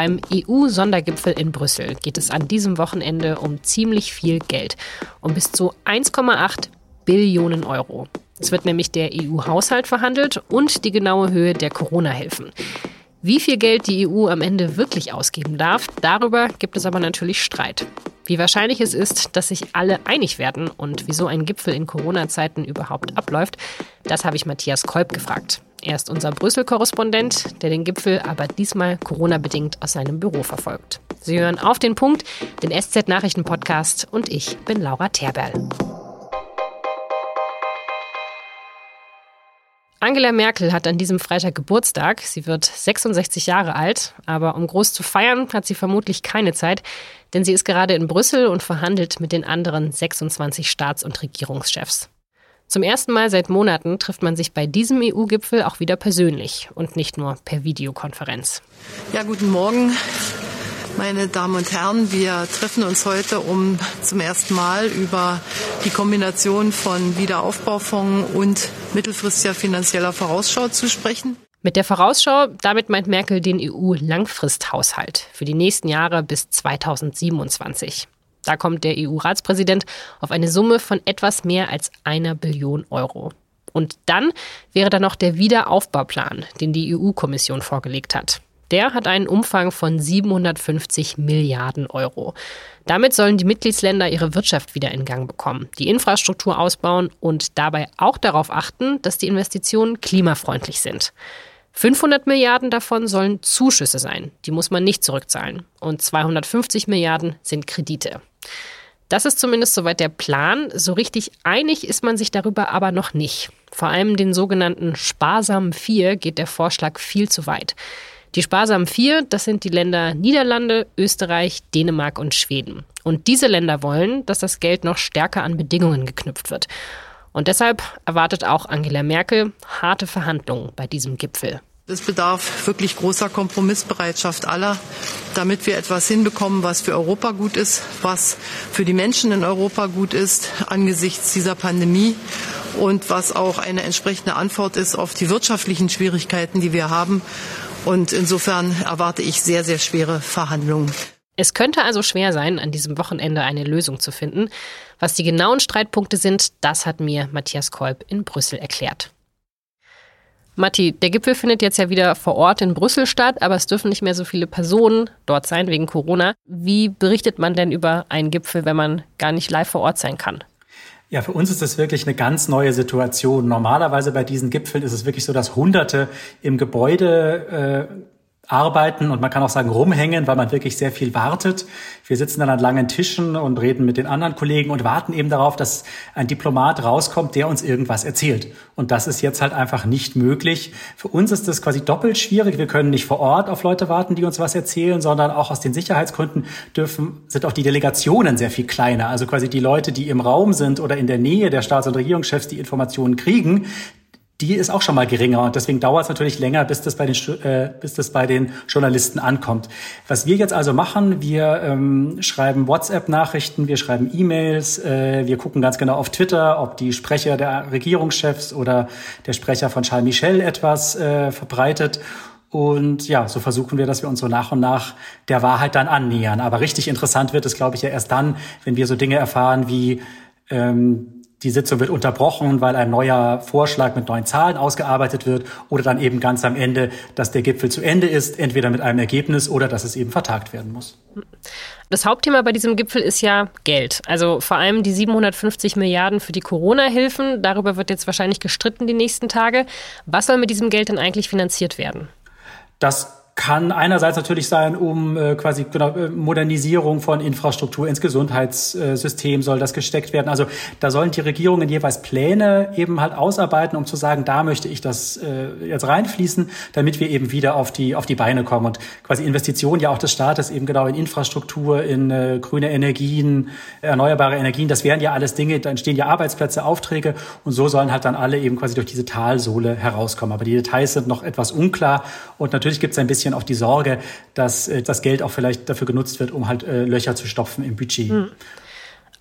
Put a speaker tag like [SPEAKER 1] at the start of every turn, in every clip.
[SPEAKER 1] Beim EU-Sondergipfel in Brüssel geht es an diesem Wochenende um ziemlich viel Geld. Um bis zu 1,8 Billionen Euro. Es wird nämlich der EU-Haushalt verhandelt und die genaue Höhe der Corona-Hilfen. Wie viel Geld die EU am Ende wirklich ausgeben darf, darüber gibt es aber natürlich Streit. Wie wahrscheinlich es ist, dass sich alle einig werden und wieso ein Gipfel in Corona-Zeiten überhaupt abläuft, das habe ich Matthias Kolb gefragt. Er ist unser Brüssel-Korrespondent, der den Gipfel aber diesmal Corona-bedingt aus seinem Büro verfolgt. Sie hören auf den Punkt, den SZ-Nachrichten-Podcast und ich bin Laura Terberl. Angela Merkel hat an diesem Freitag Geburtstag. Sie wird 66 Jahre alt, aber um groß zu feiern hat sie vermutlich keine Zeit, denn sie ist gerade in Brüssel und verhandelt mit den anderen 26 Staats- und Regierungschefs. Zum ersten Mal seit Monaten trifft man sich bei diesem EU-Gipfel auch wieder persönlich und nicht nur per Videokonferenz.
[SPEAKER 2] Ja, guten Morgen. Meine Damen und Herren, wir treffen uns heute, um zum ersten Mal über die Kombination von Wiederaufbaufonds und mittelfristiger finanzieller Vorausschau zu sprechen.
[SPEAKER 1] Mit der Vorausschau, damit meint Merkel den EU-Langfristhaushalt für die nächsten Jahre bis 2027. Da kommt der EU-Ratspräsident auf eine Summe von etwas mehr als einer Billion Euro. Und dann wäre da noch der Wiederaufbauplan, den die EU-Kommission vorgelegt hat. Der hat einen Umfang von 750 Milliarden Euro. Damit sollen die Mitgliedsländer ihre Wirtschaft wieder in Gang bekommen, die Infrastruktur ausbauen und dabei auch darauf achten, dass die Investitionen klimafreundlich sind. 500 Milliarden davon sollen Zuschüsse sein, die muss man nicht zurückzahlen. Und 250 Milliarden sind Kredite. Das ist zumindest soweit der Plan. So richtig einig ist man sich darüber aber noch nicht. Vor allem den sogenannten sparsamen Vier geht der Vorschlag viel zu weit. Die sparsamen vier, das sind die Länder Niederlande, Österreich, Dänemark und Schweden. Und diese Länder wollen, dass das Geld noch stärker an Bedingungen geknüpft wird. Und deshalb erwartet auch Angela Merkel harte Verhandlungen bei diesem Gipfel.
[SPEAKER 2] Es bedarf wirklich großer Kompromissbereitschaft aller, damit wir etwas hinbekommen, was für Europa gut ist, was für die Menschen in Europa gut ist angesichts dieser Pandemie und was auch eine entsprechende Antwort ist auf die wirtschaftlichen Schwierigkeiten, die wir haben. Und insofern erwarte ich sehr, sehr schwere Verhandlungen.
[SPEAKER 1] Es könnte also schwer sein, an diesem Wochenende eine Lösung zu finden. Was die genauen Streitpunkte sind, das hat mir Matthias Kolb in Brüssel erklärt. Matti, der Gipfel findet jetzt ja wieder vor Ort in Brüssel statt, aber es dürfen nicht mehr so viele Personen dort sein wegen Corona. Wie berichtet man denn über einen Gipfel, wenn man gar nicht live vor Ort sein kann?
[SPEAKER 3] Ja, für uns ist das wirklich eine ganz neue Situation. Normalerweise bei diesen Gipfeln ist es wirklich so, dass Hunderte im Gebäude äh, arbeiten und man kann auch sagen rumhängen, weil man wirklich sehr viel wartet. Wir sitzen dann an langen Tischen und reden mit den anderen Kollegen und warten eben darauf, dass ein Diplomat rauskommt, der uns irgendwas erzählt. Und das ist jetzt halt einfach nicht möglich. Für uns ist das quasi doppelt schwierig. Wir können nicht vor Ort auf Leute warten, die uns was erzählen, sondern auch aus den Sicherheitsgründen dürfen, sind auch die Delegationen sehr viel kleiner. Also quasi die Leute, die im Raum sind oder in der Nähe der Staats- und Regierungschefs die Informationen kriegen, die ist auch schon mal geringer und deswegen dauert es natürlich länger, bis das bei den äh, bis das bei den Journalisten ankommt. Was wir jetzt also machen, wir ähm, schreiben WhatsApp-Nachrichten, wir schreiben E-Mails, äh, wir gucken ganz genau auf Twitter, ob die Sprecher der Regierungschefs oder der Sprecher von Charles Michel etwas äh, verbreitet. Und ja, so versuchen wir, dass wir uns so nach und nach der Wahrheit dann annähern. Aber richtig interessant wird es, glaube ich, ja erst dann, wenn wir so Dinge erfahren wie ähm, die Sitzung wird unterbrochen, weil ein neuer Vorschlag mit neuen Zahlen ausgearbeitet wird oder dann eben ganz am Ende, dass der Gipfel zu Ende ist, entweder mit einem Ergebnis oder dass es eben vertagt werden muss.
[SPEAKER 1] Das Hauptthema bei diesem Gipfel ist ja Geld. Also vor allem die 750 Milliarden für die Corona-Hilfen. Darüber wird jetzt wahrscheinlich gestritten die nächsten Tage. Was soll mit diesem Geld denn eigentlich finanziert werden?
[SPEAKER 3] Das kann einerseits natürlich sein, um äh, quasi genau, äh, Modernisierung von Infrastruktur ins Gesundheitssystem soll das gesteckt werden. Also da sollen die Regierungen jeweils Pläne eben halt ausarbeiten, um zu sagen, da möchte ich das äh, jetzt reinfließen, damit wir eben wieder auf die auf die Beine kommen und quasi Investitionen ja auch des Staates eben genau in Infrastruktur, in äh, grüne Energien, erneuerbare Energien. Das wären ja alles Dinge, da entstehen ja Arbeitsplätze, Aufträge und so sollen halt dann alle eben quasi durch diese Talsohle herauskommen. Aber die Details sind noch etwas unklar und natürlich gibt es ein bisschen bisschen auch die Sorge, dass äh, das Geld auch vielleicht dafür genutzt wird, um halt äh, Löcher zu stopfen im Budget. Hm.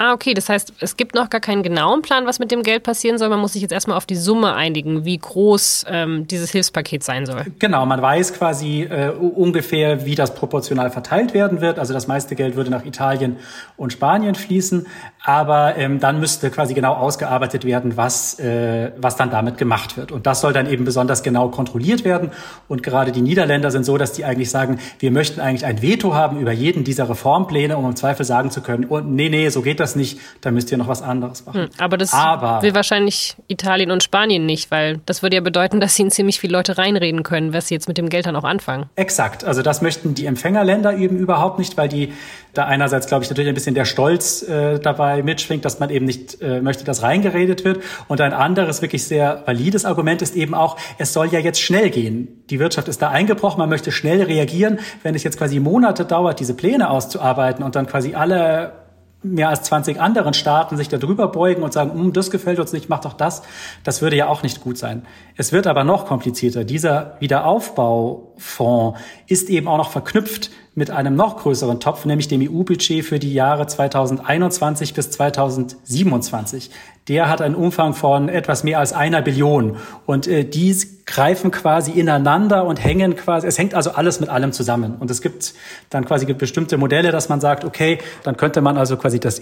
[SPEAKER 1] Ah, okay. Das heißt, es gibt noch gar keinen genauen Plan, was mit dem Geld passieren soll. Man muss sich jetzt erstmal auf die Summe einigen, wie groß ähm, dieses Hilfspaket sein soll.
[SPEAKER 3] Genau, man weiß quasi äh, ungefähr, wie das proportional verteilt werden wird. Also das meiste Geld würde nach Italien und Spanien fließen. Aber ähm, dann müsste quasi genau ausgearbeitet werden, was, äh, was dann damit gemacht wird. Und das soll dann eben besonders genau kontrolliert werden. Und gerade die Niederländer sind so, dass die eigentlich sagen, wir möchten eigentlich ein Veto haben über jeden dieser Reformpläne, um im Zweifel sagen zu können, oh, nee, nee, so geht das nicht, da müsst ihr noch was anderes machen. Hm,
[SPEAKER 1] aber das aber, will wahrscheinlich Italien und Spanien nicht, weil das würde ja bedeuten, dass ihnen ziemlich viele Leute reinreden können, was sie jetzt mit dem Geld dann auch anfangen.
[SPEAKER 3] Exakt, also das möchten die Empfängerländer eben überhaupt nicht, weil die da einerseits, glaube ich, natürlich ein bisschen der Stolz äh, dabei mitschwingt, dass man eben nicht äh, möchte, dass reingeredet wird. Und ein anderes, wirklich sehr valides Argument ist eben auch, es soll ja jetzt schnell gehen. Die Wirtschaft ist da eingebrochen, man möchte schnell reagieren. Wenn es jetzt quasi Monate dauert, diese Pläne auszuarbeiten und dann quasi alle mehr als 20 anderen Staaten sich da drüber beugen und sagen, hm, das gefällt uns nicht, mach doch das. Das würde ja auch nicht gut sein. Es wird aber noch komplizierter. Dieser Wiederaufbaufonds ist eben auch noch verknüpft mit einem noch größeren Topf, nämlich dem EU-Budget für die Jahre 2021 bis 2027. Der hat einen Umfang von etwas mehr als einer Billion. Und äh, die greifen quasi ineinander und hängen quasi, es hängt also alles mit allem zusammen. Und es gibt dann quasi bestimmte Modelle, dass man sagt, okay, dann könnte man also quasi das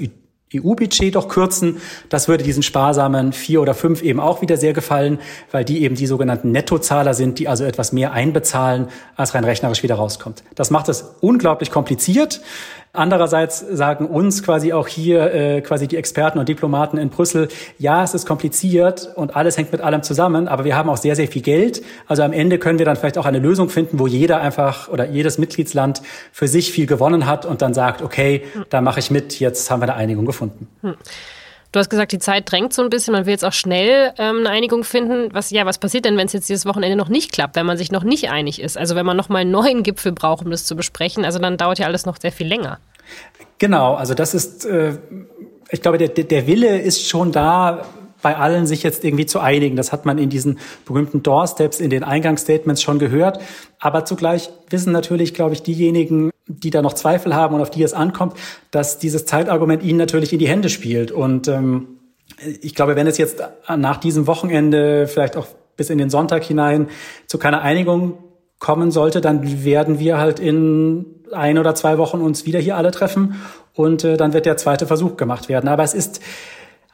[SPEAKER 3] EU-Budget doch kürzen. Das würde diesen sparsamen vier oder fünf eben auch wieder sehr gefallen, weil die eben die sogenannten Nettozahler sind, die also etwas mehr einbezahlen, als rein rechnerisch wieder rauskommt. Das macht es unglaublich kompliziert. Andererseits sagen uns quasi auch hier äh, quasi die Experten und Diplomaten in Brüssel, ja, es ist kompliziert und alles hängt mit allem zusammen, aber wir haben auch sehr, sehr viel Geld. Also am Ende können wir dann vielleicht auch eine Lösung finden, wo jeder einfach oder jedes Mitgliedsland für sich viel gewonnen hat und dann sagt, okay, da mache ich mit, jetzt haben wir eine Einigung gefunden. Hm.
[SPEAKER 1] Du hast gesagt, die Zeit drängt so ein bisschen, man will jetzt auch schnell ähm, eine Einigung finden. Was, ja, was passiert denn, wenn es jetzt dieses Wochenende noch nicht klappt, wenn man sich noch nicht einig ist? Also wenn man noch mal einen neuen Gipfel braucht, um das zu besprechen, also dann dauert ja alles noch sehr viel länger.
[SPEAKER 3] Genau, also das ist, äh, ich glaube, der, der Wille ist schon da, bei allen sich jetzt irgendwie zu einigen. Das hat man in diesen berühmten Doorsteps, in den Eingangsstatements schon gehört. Aber zugleich wissen natürlich, glaube ich, diejenigen, die da noch Zweifel haben und auf die es ankommt, dass dieses Zeitargument ihnen natürlich in die Hände spielt. Und ähm, ich glaube, wenn es jetzt nach diesem Wochenende vielleicht auch bis in den Sonntag hinein zu keiner Einigung kommen sollte, dann werden wir halt in ein oder zwei Wochen uns wieder hier alle treffen und äh, dann wird der zweite Versuch gemacht werden. Aber es ist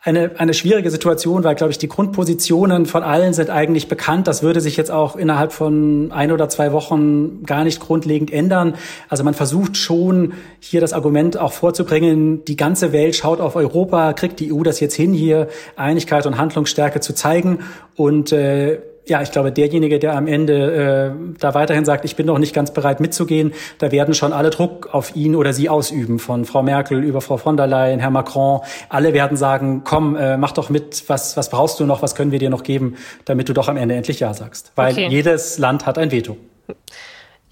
[SPEAKER 3] eine, eine schwierige Situation, weil, glaube ich, die Grundpositionen von allen sind eigentlich bekannt. Das würde sich jetzt auch innerhalb von ein oder zwei Wochen gar nicht grundlegend ändern. Also man versucht schon, hier das Argument auch vorzubringen, die ganze Welt schaut auf Europa, kriegt die EU das jetzt hin, hier Einigkeit und Handlungsstärke zu zeigen. Und äh, ja, ich glaube, derjenige, der am Ende äh, da weiterhin sagt, ich bin noch nicht ganz bereit mitzugehen, da werden schon alle Druck auf ihn oder sie ausüben, von Frau Merkel über Frau von der Leyen, Herr Macron. Alle werden sagen, komm, äh, mach doch mit, was, was brauchst du noch, was können wir dir noch geben, damit du doch am Ende endlich Ja sagst. Weil okay. jedes Land hat ein Veto.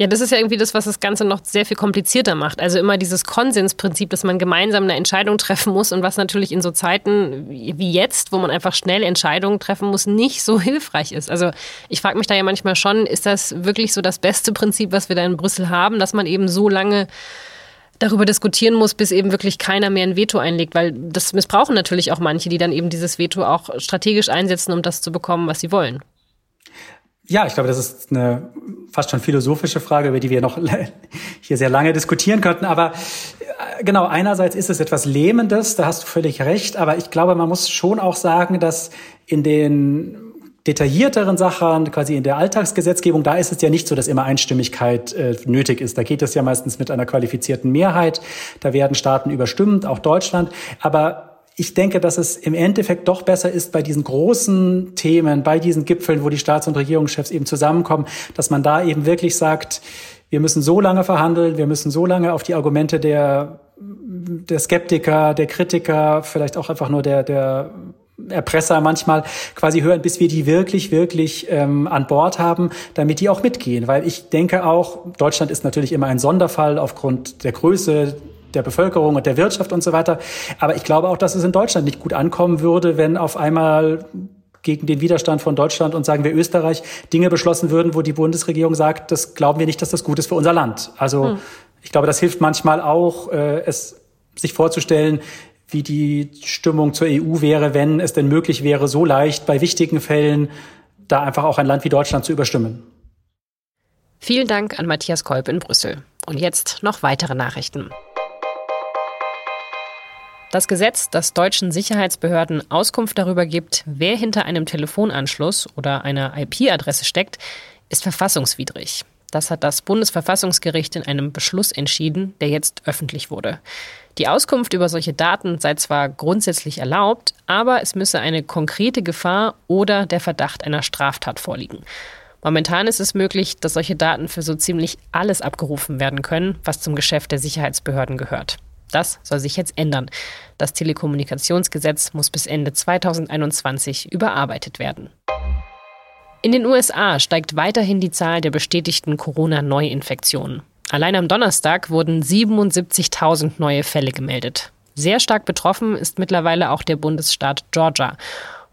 [SPEAKER 1] Ja, das ist ja irgendwie das, was das Ganze noch sehr viel komplizierter macht. Also immer dieses Konsensprinzip, dass man gemeinsam eine Entscheidung treffen muss und was natürlich in so Zeiten wie jetzt, wo man einfach schnell Entscheidungen treffen muss, nicht so hilfreich ist. Also ich frage mich da ja manchmal schon, ist das wirklich so das beste Prinzip, was wir da in Brüssel haben, dass man eben so lange darüber diskutieren muss, bis eben wirklich keiner mehr ein Veto einlegt, weil das missbrauchen natürlich auch manche, die dann eben dieses Veto auch strategisch einsetzen, um das zu bekommen, was sie wollen.
[SPEAKER 3] Ja, ich glaube, das ist eine fast schon philosophische Frage, über die wir noch hier sehr lange diskutieren könnten. Aber äh, genau, einerseits ist es etwas Lähmendes, da hast du völlig recht. Aber ich glaube, man muss schon auch sagen, dass in den detaillierteren Sachen, quasi in der Alltagsgesetzgebung, da ist es ja nicht so, dass immer Einstimmigkeit äh, nötig ist. Da geht es ja meistens mit einer qualifizierten Mehrheit. Da werden Staaten überstimmt, auch Deutschland. Aber ich denke, dass es im Endeffekt doch besser ist bei diesen großen Themen, bei diesen Gipfeln, wo die Staats- und Regierungschefs eben zusammenkommen, dass man da eben wirklich sagt, wir müssen so lange verhandeln, wir müssen so lange auf die Argumente der, der Skeptiker, der Kritiker, vielleicht auch einfach nur der, der Erpresser manchmal quasi hören, bis wir die wirklich, wirklich ähm, an Bord haben, damit die auch mitgehen. Weil ich denke auch, Deutschland ist natürlich immer ein Sonderfall aufgrund der Größe der Bevölkerung und der Wirtschaft und so weiter. Aber ich glaube auch, dass es in Deutschland nicht gut ankommen würde, wenn auf einmal gegen den Widerstand von Deutschland und sagen wir Österreich Dinge beschlossen würden, wo die Bundesregierung sagt, das glauben wir nicht, dass das gut ist für unser Land. Also hm. ich glaube, das hilft manchmal auch, äh, es sich vorzustellen, wie die Stimmung zur EU wäre, wenn es denn möglich wäre, so leicht bei wichtigen Fällen da einfach auch ein Land wie Deutschland zu überstimmen.
[SPEAKER 1] Vielen Dank an Matthias Kolb in Brüssel. Und jetzt noch weitere Nachrichten. Das Gesetz, das deutschen Sicherheitsbehörden Auskunft darüber gibt, wer hinter einem Telefonanschluss oder einer IP-Adresse steckt, ist verfassungswidrig. Das hat das Bundesverfassungsgericht in einem Beschluss entschieden, der jetzt öffentlich wurde. Die Auskunft über solche Daten sei zwar grundsätzlich erlaubt, aber es müsse eine konkrete Gefahr oder der Verdacht einer Straftat vorliegen. Momentan ist es möglich, dass solche Daten für so ziemlich alles abgerufen werden können, was zum Geschäft der Sicherheitsbehörden gehört. Das soll sich jetzt ändern. Das Telekommunikationsgesetz muss bis Ende 2021 überarbeitet werden. In den USA steigt weiterhin die Zahl der bestätigten Corona-Neuinfektionen. Allein am Donnerstag wurden 77.000 neue Fälle gemeldet. Sehr stark betroffen ist mittlerweile auch der Bundesstaat Georgia.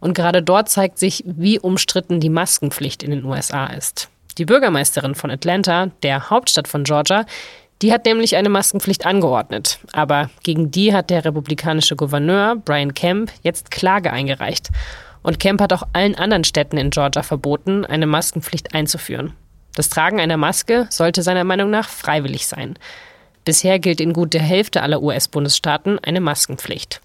[SPEAKER 1] Und gerade dort zeigt sich, wie umstritten die Maskenpflicht in den USA ist. Die Bürgermeisterin von Atlanta, der Hauptstadt von Georgia, die hat nämlich eine Maskenpflicht angeordnet. Aber gegen die hat der republikanische Gouverneur Brian Kemp jetzt Klage eingereicht. Und Kemp hat auch allen anderen Städten in Georgia verboten, eine Maskenpflicht einzuführen. Das Tragen einer Maske sollte seiner Meinung nach freiwillig sein. Bisher gilt in gut der Hälfte aller US-Bundesstaaten eine Maskenpflicht.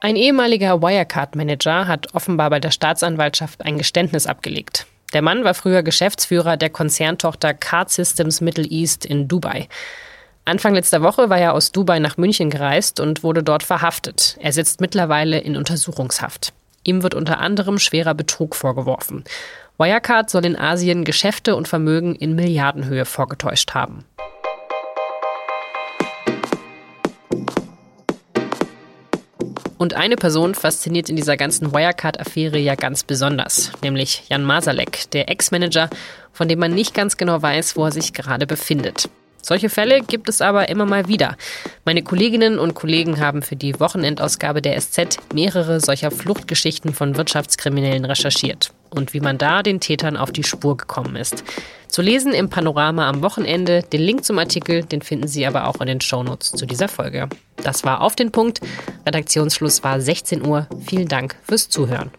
[SPEAKER 1] Ein ehemaliger Wirecard-Manager hat offenbar bei der Staatsanwaltschaft ein Geständnis abgelegt. Der Mann war früher Geschäftsführer der Konzerntochter Card Systems Middle East in Dubai. Anfang letzter Woche war er aus Dubai nach München gereist und wurde dort verhaftet. Er sitzt mittlerweile in Untersuchungshaft. Ihm wird unter anderem schwerer Betrug vorgeworfen. Wirecard soll in Asien Geschäfte und Vermögen in Milliardenhöhe vorgetäuscht haben. Und eine Person fasziniert in dieser ganzen Wirecard-Affäre ja ganz besonders, nämlich Jan Masalek, der Ex-Manager, von dem man nicht ganz genau weiß, wo er sich gerade befindet. Solche Fälle gibt es aber immer mal wieder. Meine Kolleginnen und Kollegen haben für die Wochenendausgabe der SZ mehrere solcher Fluchtgeschichten von Wirtschaftskriminellen recherchiert und wie man da den Tätern auf die Spur gekommen ist. Zu lesen im Panorama am Wochenende. Den Link zum Artikel, den finden Sie aber auch in den Shownotes zu dieser Folge. Das war auf den Punkt. Redaktionsschluss war 16 Uhr. Vielen Dank fürs Zuhören.